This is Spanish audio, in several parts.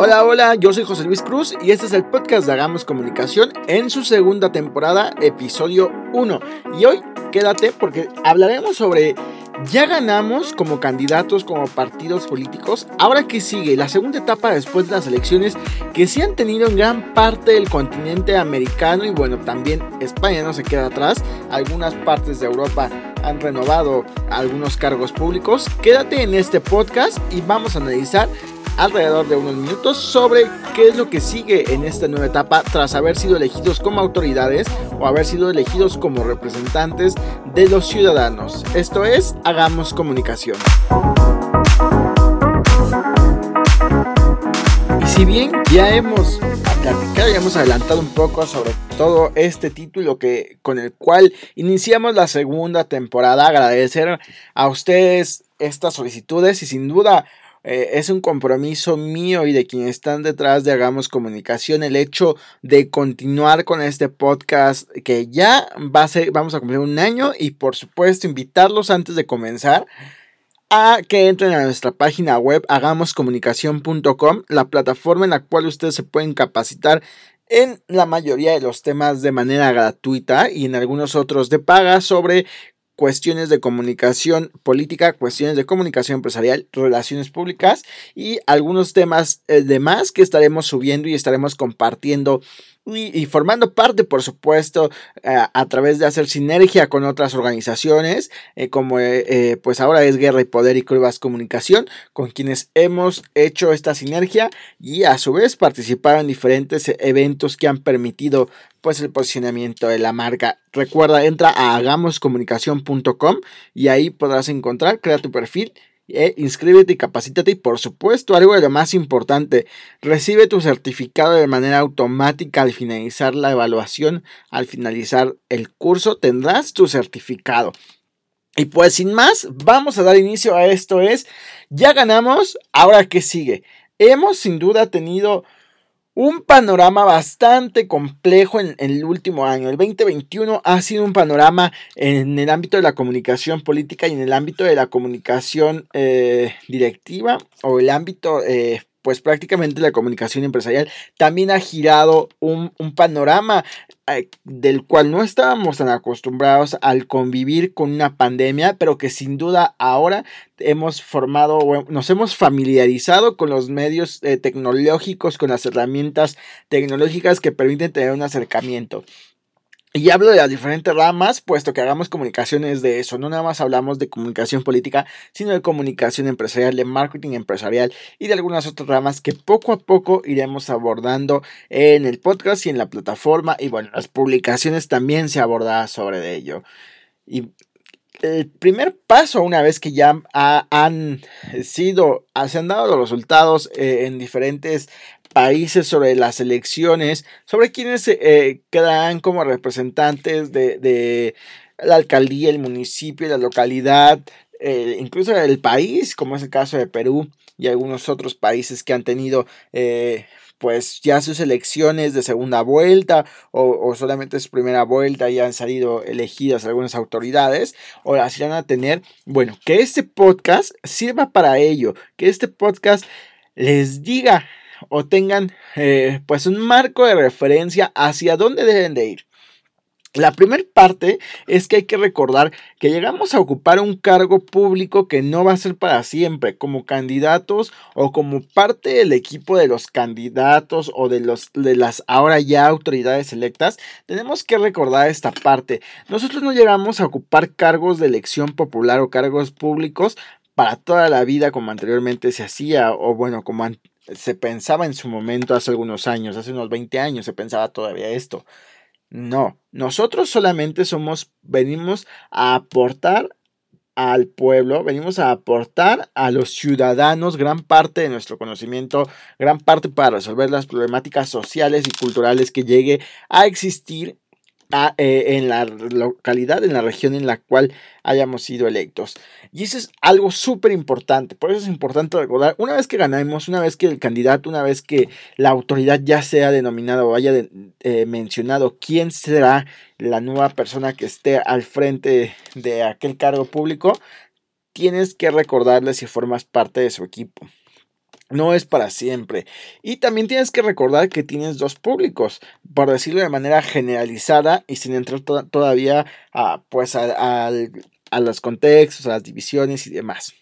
Hola, hola, yo soy José Luis Cruz y este es el podcast de Hagamos Comunicación en su segunda temporada, episodio 1. Y hoy quédate porque hablaremos sobre ya ganamos como candidatos, como partidos políticos. Ahora que sigue la segunda etapa después de las elecciones que se han tenido en gran parte del continente americano y bueno, también España no se queda atrás. Algunas partes de Europa han renovado algunos cargos públicos. Quédate en este podcast y vamos a analizar alrededor de unos minutos sobre qué es lo que sigue en esta nueva etapa tras haber sido elegidos como autoridades o haber sido elegidos como representantes de los ciudadanos. Esto es, hagamos comunicación. Y si bien ya hemos platicado y hemos adelantado un poco sobre todo este título que, con el cual iniciamos la segunda temporada, agradecer a ustedes estas solicitudes y sin duda eh, es un compromiso mío y de quienes están detrás de Hagamos Comunicación el hecho de continuar con este podcast que ya va a ser, vamos a cumplir un año y por supuesto invitarlos antes de comenzar a que entren a nuestra página web hagamoscomunicación.com, la plataforma en la cual ustedes se pueden capacitar en la mayoría de los temas de manera gratuita y en algunos otros de paga sobre cuestiones de comunicación política, cuestiones de comunicación empresarial, relaciones públicas y algunos temas eh, demás que estaremos subiendo y estaremos compartiendo y, formando parte, por supuesto, eh, a través de hacer sinergia con otras organizaciones, eh, como eh, pues ahora es Guerra y Poder y Curvas Comunicación, con quienes hemos hecho esta sinergia y a su vez participar en diferentes eventos que han permitido pues el posicionamiento de la marca. Recuerda, entra a hagamoscomunicación.com y ahí podrás encontrar, crea tu perfil eh, inscríbete y capacítate y por supuesto algo de lo más importante, recibe tu certificado de manera automática al finalizar la evaluación, al finalizar el curso tendrás tu certificado. Y pues sin más, vamos a dar inicio a esto es, ya ganamos, ahora qué sigue. Hemos sin duda tenido un panorama bastante complejo en, el último año. El 2021 ha sido un panorama en el ámbito de la comunicación política y en el ámbito de la comunicación eh, directiva o el ámbito eh, pues prácticamente la comunicación empresarial también ha girado un, panorama eh, del cual no estábamos tan acostumbrados al convivir con una pandemia, pero que sin duda ahora hemos formado, nos hemos familiarizado con los medios eh, tecnológicos, con las herramientas tecnológicas que permiten tener un acercamiento. Y hablo de las diferentes ramas, puesto que hagamos comunicaciones de eso. No nada más hablamos de comunicación política, sino de comunicación empresarial, de marketing empresarial y de algunas otras ramas que poco a poco iremos abordando en el podcast y en la plataforma. Y bueno, las publicaciones también se abordará sobre ello. Y el primer paso, una vez que ya han sido, se han dado los resultados eh, en diferentes países sobre las elecciones, sobre quienes eh, quedarán como representantes de, la alcaldía, el municipio, la localidad, eh, incluso el país, como es el caso de Perú y algunos otros países que han tenido eh, pues ya sus elecciones de segunda vuelta o, solamente su primera vuelta y han salido elegidas algunas autoridades o las irán a tener. Bueno, que este podcast sirva para ello, que este podcast les diga o tengan eh, pues un marco de referencia hacia dónde deben de ir. La primera parte es que hay que recordar que llegamos a ocupar un cargo público que no va a ser para siempre, como candidatos o como parte del equipo de los candidatos o de, los, de las ahora ya autoridades electas. Tenemos que recordar esta parte. Nosotros no llegamos a ocupar cargos de elección popular o cargos públicos para toda la vida como anteriormente se hacía o bueno, como se pensaba en su momento hace algunos años, hace unos 20 años se pensaba todavía esto. No, nosotros solamente somos, venimos a aportar al pueblo, venimos a aportar a los ciudadanos gran parte de nuestro conocimiento, gran parte para resolver las problemáticas sociales y culturales que llegue a existir eh, en la localidad, en la región en la cual hayamos sido electos. Y eso es algo súper importante. Por eso es importante recordar, una vez que ganamos, una vez que el candidato, una vez que la autoridad ya sea denominada o haya eh, mencionado quién será la nueva persona que esté al frente de aquel cargo público, tienes que recordarle si formas parte de su equipo. No es para siempre. Y también tienes que recordar que tienes dos públicos, por decirlo de manera generalizada y sin entrar todavía a, pues a, los contextos, a las divisiones y demás.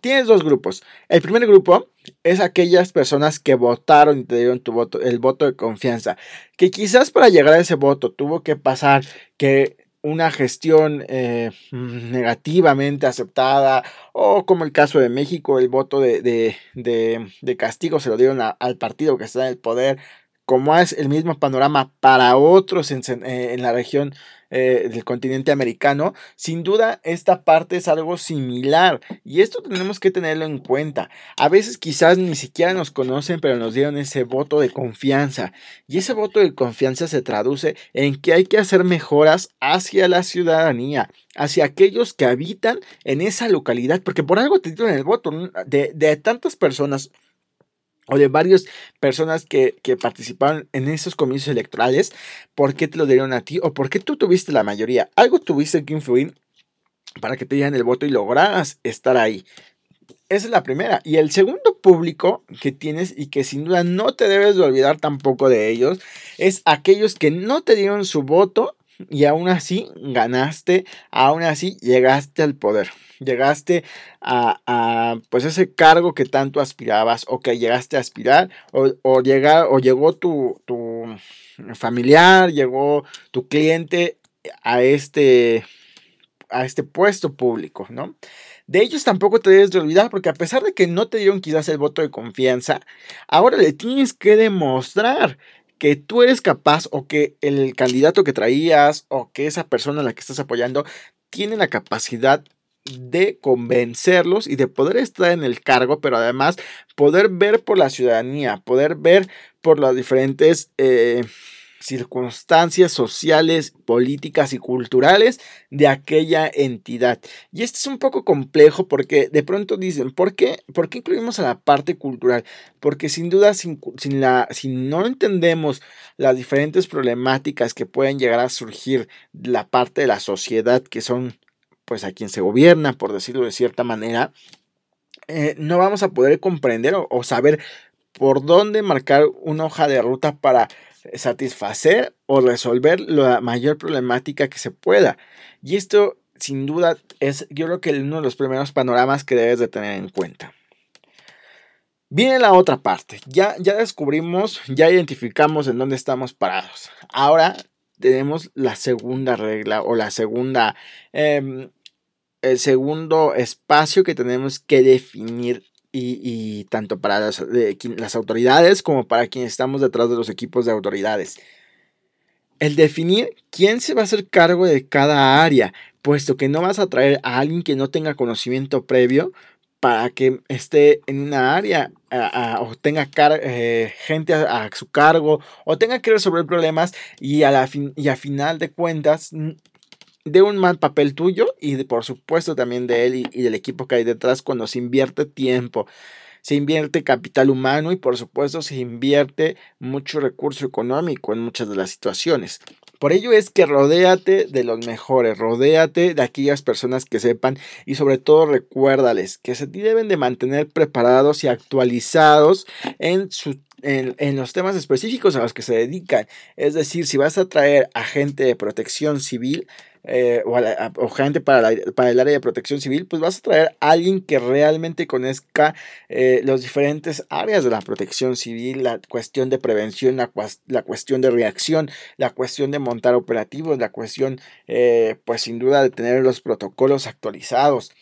Tienes dos grupos. El primer grupo es aquellas personas que votaron y te dieron tu voto, el voto de confianza. Que quizás para llegar a ese voto tuvo que pasar que una gestión eh, negativamente aceptada o como el caso de México, el voto de, de, castigo se lo dieron al partido que está en el poder, como es el mismo panorama para otros en, eh, en la región eh, del continente americano, sin duda esta parte es algo similar y esto tenemos que tenerlo en cuenta. A veces quizás ni siquiera nos conocen, pero nos dieron ese voto de confianza y ese voto de confianza se traduce en que hay que hacer mejoras hacia la ciudadanía, hacia aquellos que habitan en esa localidad, porque por algo te dieron el voto de, de tantas personas o de varias personas que, participaron en esos comicios electorales, ¿por qué te lo dieron a ti? ¿O por qué tú tuviste la mayoría? Algo tuviste que influir para que te dieran el voto y lograras estar ahí. Esa es la primera. Y el segundo público que tienes y que sin duda no te debes de olvidar tampoco de ellos, es aquellos que no te dieron su voto y aún así ganaste, aún así llegaste al poder llegaste a, pues ese cargo que tanto aspirabas o que llegaste a aspirar o, o, o llegó tu, tu familiar, llegó tu cliente a este, a este puesto público, ¿no? De ellos tampoco te debes de olvidar porque a pesar de que no te dieron quizás el voto de confianza, ahora le tienes que demostrar que tú eres capaz o que el candidato que traías o que esa persona a la que estás apoyando tiene la capacidad de convencerlos y de poder estar en el cargo, pero además poder ver por la ciudadanía, poder ver por las diferentes eh, circunstancias sociales, políticas y culturales de aquella entidad. Y esto es un poco complejo porque de pronto dicen, ¿por qué, ¿Por qué incluimos a la parte cultural? Porque sin duda, sin, la, si no entendemos las diferentes problemáticas que pueden llegar a surgir la parte de la sociedad que son pues a quien se gobierna, por decirlo de cierta manera, eh, no vamos a poder comprender o, saber por dónde marcar una hoja de ruta para satisfacer o resolver la mayor problemática que se pueda. Y esto, sin duda, es yo creo que uno de los primeros panoramas que debes de tener en cuenta. Viene la otra parte. Ya, ya descubrimos, ya identificamos en dónde estamos parados. Ahora tenemos la segunda regla o la segunda, em, el segundo espacio que tenemos que definir y, tanto para las, las autoridades como para quienes estamos detrás de los equipos de autoridades. El definir quién se va a hacer cargo de cada área, puesto que no vas a traer a alguien que no tenga conocimiento previo para que esté en una área o tenga eh, gente a, su cargo o tenga que resolver problemas y a, la y a final de cuentas de un mal papel tuyo y por supuesto también de él y, del equipo que hay detrás cuando se invierte tiempo se invierte capital humano y por supuesto se invierte mucho recurso económico en muchas de las situaciones. Por ello es que rodéate de los mejores, rodéate de aquellas personas que sepan y sobre todo recuérdales que se deben de mantener preparados y actualizados en su en, los temas específicos a los que se dedican. Es decir, si vas a traer a gente de protección civil, eh, o, gente para, para, el área de protección civil, pues vas a traer a alguien que realmente conozca eh, las diferentes áreas de la protección civil, la cuestión de prevención, la, la, cuestión de reacción, la cuestión de montar operativos, la cuestión, eh, pues sin duda, de tener los protocolos actualizados.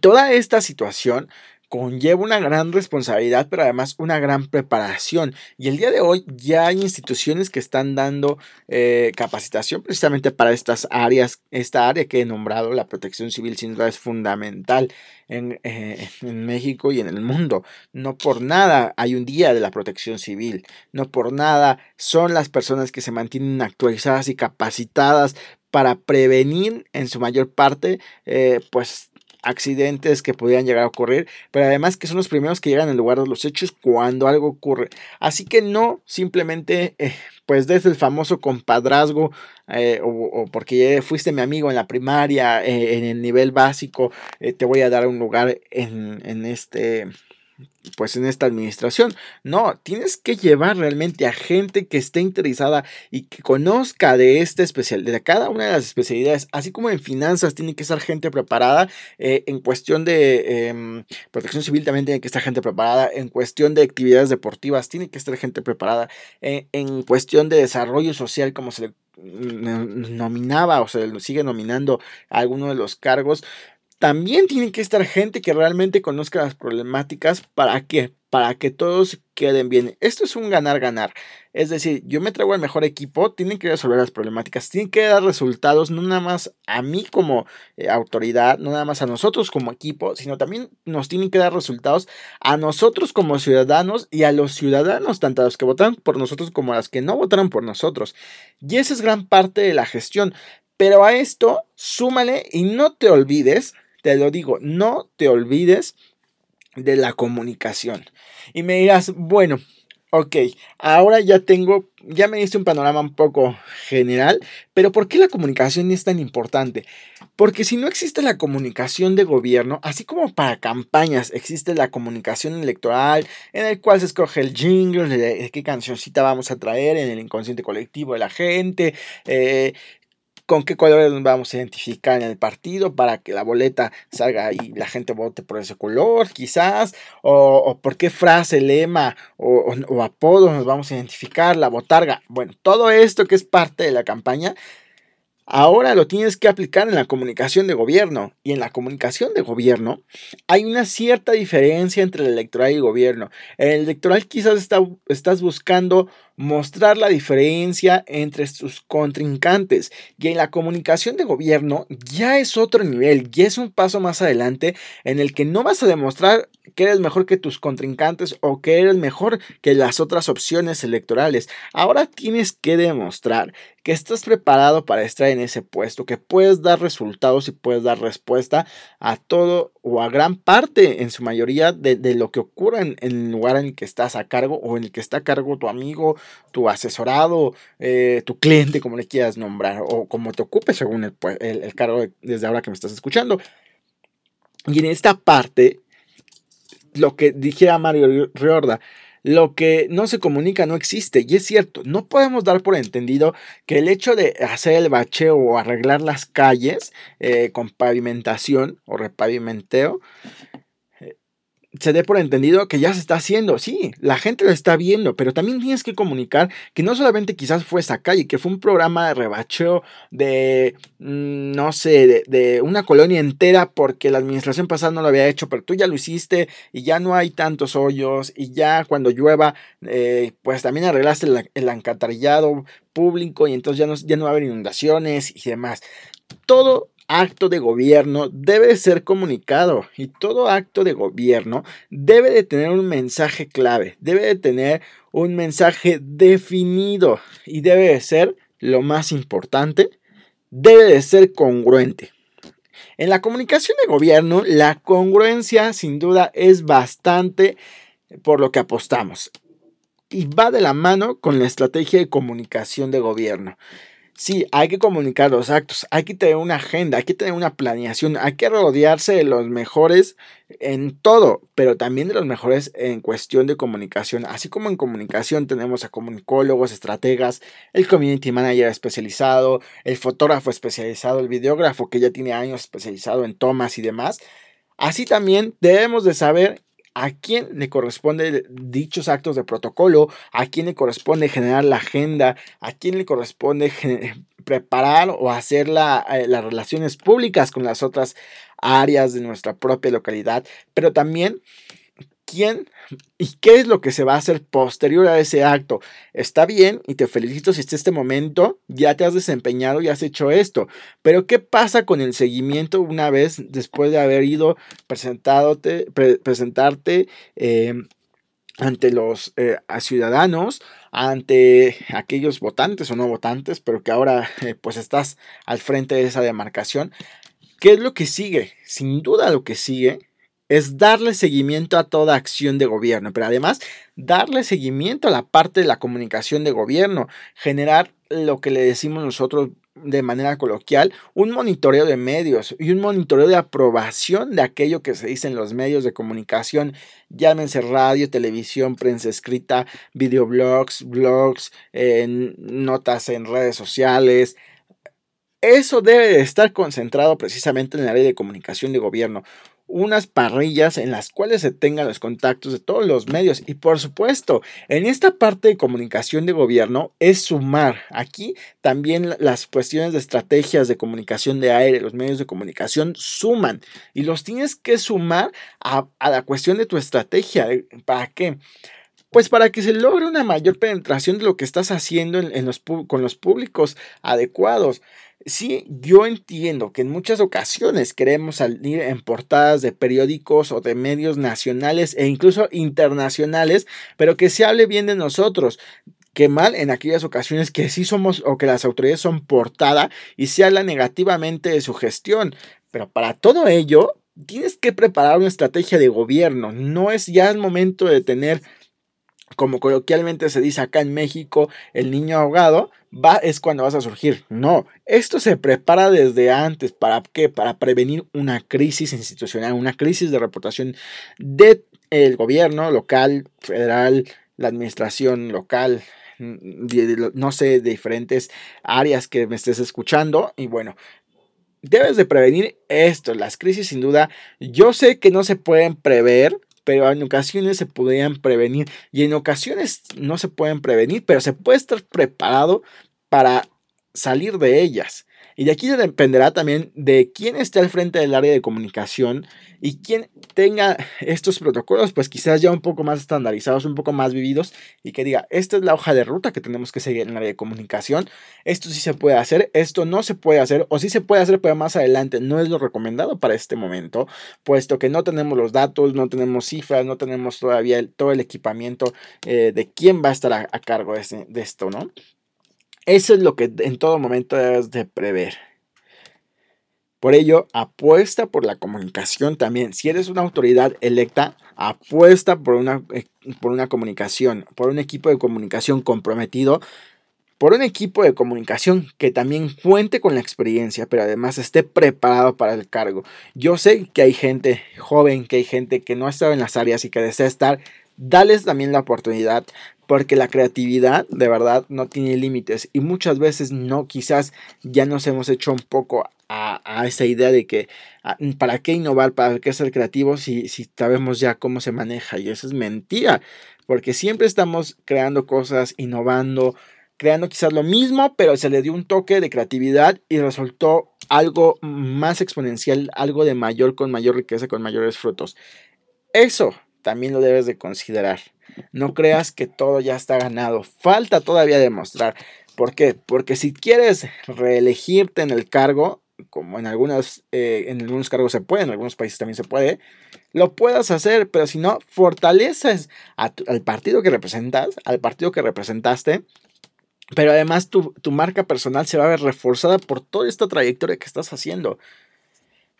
Toda esta situación conlleva una gran responsabilidad, pero además una gran preparación. Y el día de hoy ya hay instituciones que están dando eh, capacitación precisamente para estas áreas. Esta área que he nombrado, la protección civil, sin duda es fundamental en, eh, en México y en el mundo. No por nada hay un día de la protección civil. No por nada son las personas que se mantienen actualizadas y capacitadas para prevenir en su mayor parte, eh, pues accidentes que podrían llegar a ocurrir, pero además que son los primeros que llegan al lugar de los hechos cuando algo ocurre. Así que no simplemente, eh, pues desde el famoso compadrazgo eh, o, porque fuiste mi amigo en la primaria, eh, en el nivel básico, te voy a dar un lugar en, en este pues en esta administración. No, tienes que llevar realmente a gente que esté interesada y que conozca de esta especial, de cada una de las especialidades, así como en finanzas tiene que estar gente preparada, eh, en cuestión de em, protección civil también tiene que estar gente preparada, en cuestión de actividades deportivas tiene que estar gente preparada, eh, en cuestión de desarrollo social como se le nominaba o se le sigue nominando a alguno de los cargos, también tiene que estar gente que realmente conozca las problemáticas para que para que todos queden bien. Esto es un ganar-ganar. Es decir, yo me traigo el mejor equipo, tienen que resolver las problemáticas, tienen que dar resultados, no nada más a mí como eh, autoridad, no nada más a nosotros como equipo, sino también nos tienen que dar resultados a nosotros como ciudadanos y a los ciudadanos, tanto a los que votaron por nosotros como a los que no votaron por nosotros. Y esa es gran parte de la gestión. Pero a esto, súmale y no te olvides te lo digo, no te olvides de la comunicación. Y me dirás, bueno, ok, ahora ya tengo, ya me diste un panorama un poco general, pero ¿por qué la comunicación es tan importante? Porque si no existe la comunicación de gobierno, así como para campañas existe la comunicación electoral, en el cual se escoge el jingle, de qué cancioncita vamos a traer en el inconsciente colectivo de la gente, eh, con qué colores nos vamos a identificar en el partido para que la boleta salga y la gente vote por ese color, quizás, o, por qué frase, lema o, o apodo nos vamos a identificar, la botarga. Bueno, todo esto que es parte de la campaña Ahora lo tienes que aplicar en la comunicación de gobierno. Y en la comunicación de gobierno hay una cierta diferencia entre el electoral y el gobierno. En el electoral quizás estás buscando mostrar la diferencia entre sus contrincantes. Y en la comunicación de gobierno ya es otro nivel, ya es un paso más adelante en el que no vas a demostrar que eres mejor que tus contrincantes o que eres mejor que las otras opciones electorales. Ahora tienes que demostrar que estás preparado para estar en ese puesto, que puedes dar resultados y puedes dar respuesta a todo o a gran parte, en su mayoría, de, lo que ocurre en, el lugar en el que estás a cargo o en el que está a cargo tu amigo, tu asesorado, eh, tu cliente, como le quieras nombrar, o como te ocupe según el, pues, el cargo desde ahora que me estás escuchando. Y en esta parte, lo que dijera Mario Riorda, lo que no se comunica no existe. Y es cierto, no podemos dar por entendido que el hecho de hacer el bacheo o arreglar las calles eh, con pavimentación o repavimenteo se dé por entendido que ya se está haciendo. Sí, la gente lo está viendo, pero también tienes que comunicar que no solamente quizás fue esa calle, que fue un programa de rebacheo de, mm, no sé, de, una colonia entera porque la administración pasada no lo había hecho, pero tú ya lo hiciste y ya no hay tantos hoyos y ya cuando llueva, eh, pues también arreglaste el, el público y entonces ya no, ya no va a haber inundaciones y demás. Todo acto de gobierno debe ser comunicado y todo acto de gobierno debe de tener un mensaje clave, debe de tener un mensaje definido y debe de ser, lo más importante, debe de ser congruente. En la comunicación de gobierno, la congruencia sin duda es bastante por lo que apostamos y va de la mano con la estrategia de comunicación de gobierno. Sí, hay que comunicar los actos, hay que tener una agenda, hay que tener una planeación, hay que rodearse de los mejores en todo, pero también de los mejores en cuestión de comunicación. Así como en comunicación tenemos a comunicólogos, estrategas, el community manager especializado, el fotógrafo especializado, el videógrafo que ya tiene años especializado en tomas y demás. Así también debemos de saber a quién le corresponde dichos actos de protocolo, a quién le corresponde generar la agenda, a quién le corresponde preparar o hacer eh, las relaciones públicas con las otras áreas de nuestra propia localidad, pero también quién y qué es lo que se va a hacer posterior a ese acto. Está bien y te felicito si hasta este momento ya te has desempeñado y has hecho esto, pero ¿qué pasa con el seguimiento una vez después de haber ido presentarte eh, ante los eh, ciudadanos, ante aquellos votantes o no votantes, pero que ahora eh, pues estás al frente de esa demarcación? ¿Qué es lo que sigue? Sin duda lo que sigue es darle seguimiento a toda acción de gobierno, pero además darle seguimiento a la parte de la comunicación de gobierno, generar lo que le decimos nosotros de manera coloquial, un monitoreo de medios y un monitoreo de aprobación de aquello que se dice en los medios de comunicación, llámense radio, televisión, prensa escrita, videoblogs, blogs, notas en redes sociales, eso debe estar concentrado precisamente en el área de comunicación de gobierno unas parrillas en las cuales se tengan los contactos de todos los medios. Y por supuesto en esta parte de comunicación de gobierno es sumar. Aquí también las cuestiones de estrategias de comunicación de aire los medios de comunicación suman. Y los tienes que sumar a, la cuestión de tu estrategia. Para qué pues para que se logre una mayor penetración de lo que estás haciendo con los públicos adecuados. Sí, yo entiendo que en muchas ocasiones queremos salir en portadas de periódicos o de medios nacionales e incluso internacionales, pero que se hable bien de nosotros. Qué mal en aquellas ocasiones que sí somos o que las autoridades son portada y se habla negativamente de su gestión. Pero para todo ello, tienes que preparar una estrategia de gobierno. No es ya el momento de tener como coloquialmente se dice acá en México, el niño ahogado, va, es cuando vas a surgir. No, esto se prepara desde antes. ¿Para qué? Para prevenir una crisis institucional, una crisis de reputación del el gobierno local, federal, la administración local, no sé, de diferentes áreas que me estés escuchando. Y bueno, debes de prevenir esto, las crisis sin duda. Yo sé que no se pueden prever, pero en ocasiones se podrían prevenir y en ocasiones no se pueden prevenir, pero se puede estar preparado para salir de ellas. Y de aquí dependerá también de quién esté al frente del área de comunicación y quién tenga estos protocolos, pues quizás ya un poco más estandarizados, un poco más vividos y que diga, esta es la hoja de ruta que tenemos que seguir en el área de comunicación. Esto sí se puede hacer, esto no se puede hacer o sí se puede hacer, pero más adelante no es lo recomendado para este momento, puesto que no tenemos los datos, no tenemos cifras, no tenemos todavía todo el equipamiento eh, de quién va a estar a, cargo de, de esto, ¿no? Eso es lo que en todo momento debes de prever. Por ello, apuesta por la comunicación también. Si eres una autoridad electa, apuesta por una, eh, por una comunicación, por un equipo de comunicación comprometido, por un equipo de comunicación que también cuente con la experiencia, pero además esté preparado para el cargo. Yo sé que hay gente joven, que hay gente que no ha estado en las áreas y que desea estar. Dales también la oportunidad, porque la creatividad de verdad no tiene límites y muchas veces no, quizás ya nos hemos hecho un poco a, esa idea de que ah, para qué innovar, para qué ser creativos si, si sabemos ya cómo se maneja y eso es mentira, porque siempre estamos creando cosas, innovando, creando quizás lo mismo, pero se le dio un toque de creatividad y resultó algo más exponencial, algo de mayor, con mayor riqueza, con mayores frutos. Eso también lo debes de considerar. No creas que todo ya está ganado. Falta todavía demostrar. ¿Por qué? Porque si quieres reelegirte en el cargo, como en, algunas, eh, en algunos cargos se puede, en algunos países también se puede, lo puedas hacer, pero si no, fortaleces al partido que representas, al partido que representaste, pero además tu, tu marca personal se va a ver reforzada por toda esta trayectoria que estás haciendo.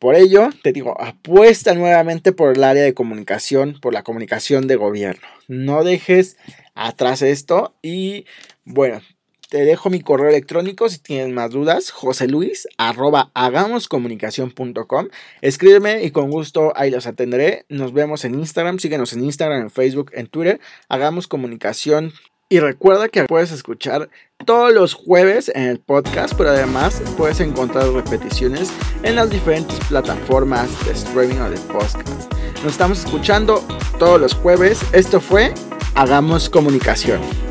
Por ello, te digo, apuesta nuevamente por el área de comunicación, por la comunicación de gobierno. No dejes atrás esto y bueno, te dejo mi correo electrónico si tienes más dudas, joseluis arroba hagamoscomunicación.com. Escríbeme y con gusto ahí los atenderé. Nos vemos en Instagram, síguenos en Instagram, en Facebook, en Twitter. Hagamos comunicación y recuerda que puedes escuchar todos los jueves en el podcast, pero además puedes encontrar repeticiones en las diferentes plataformas de streaming o de podcast. Nos estamos escuchando todos los jueves. Esto fue Hagamos Comunicación.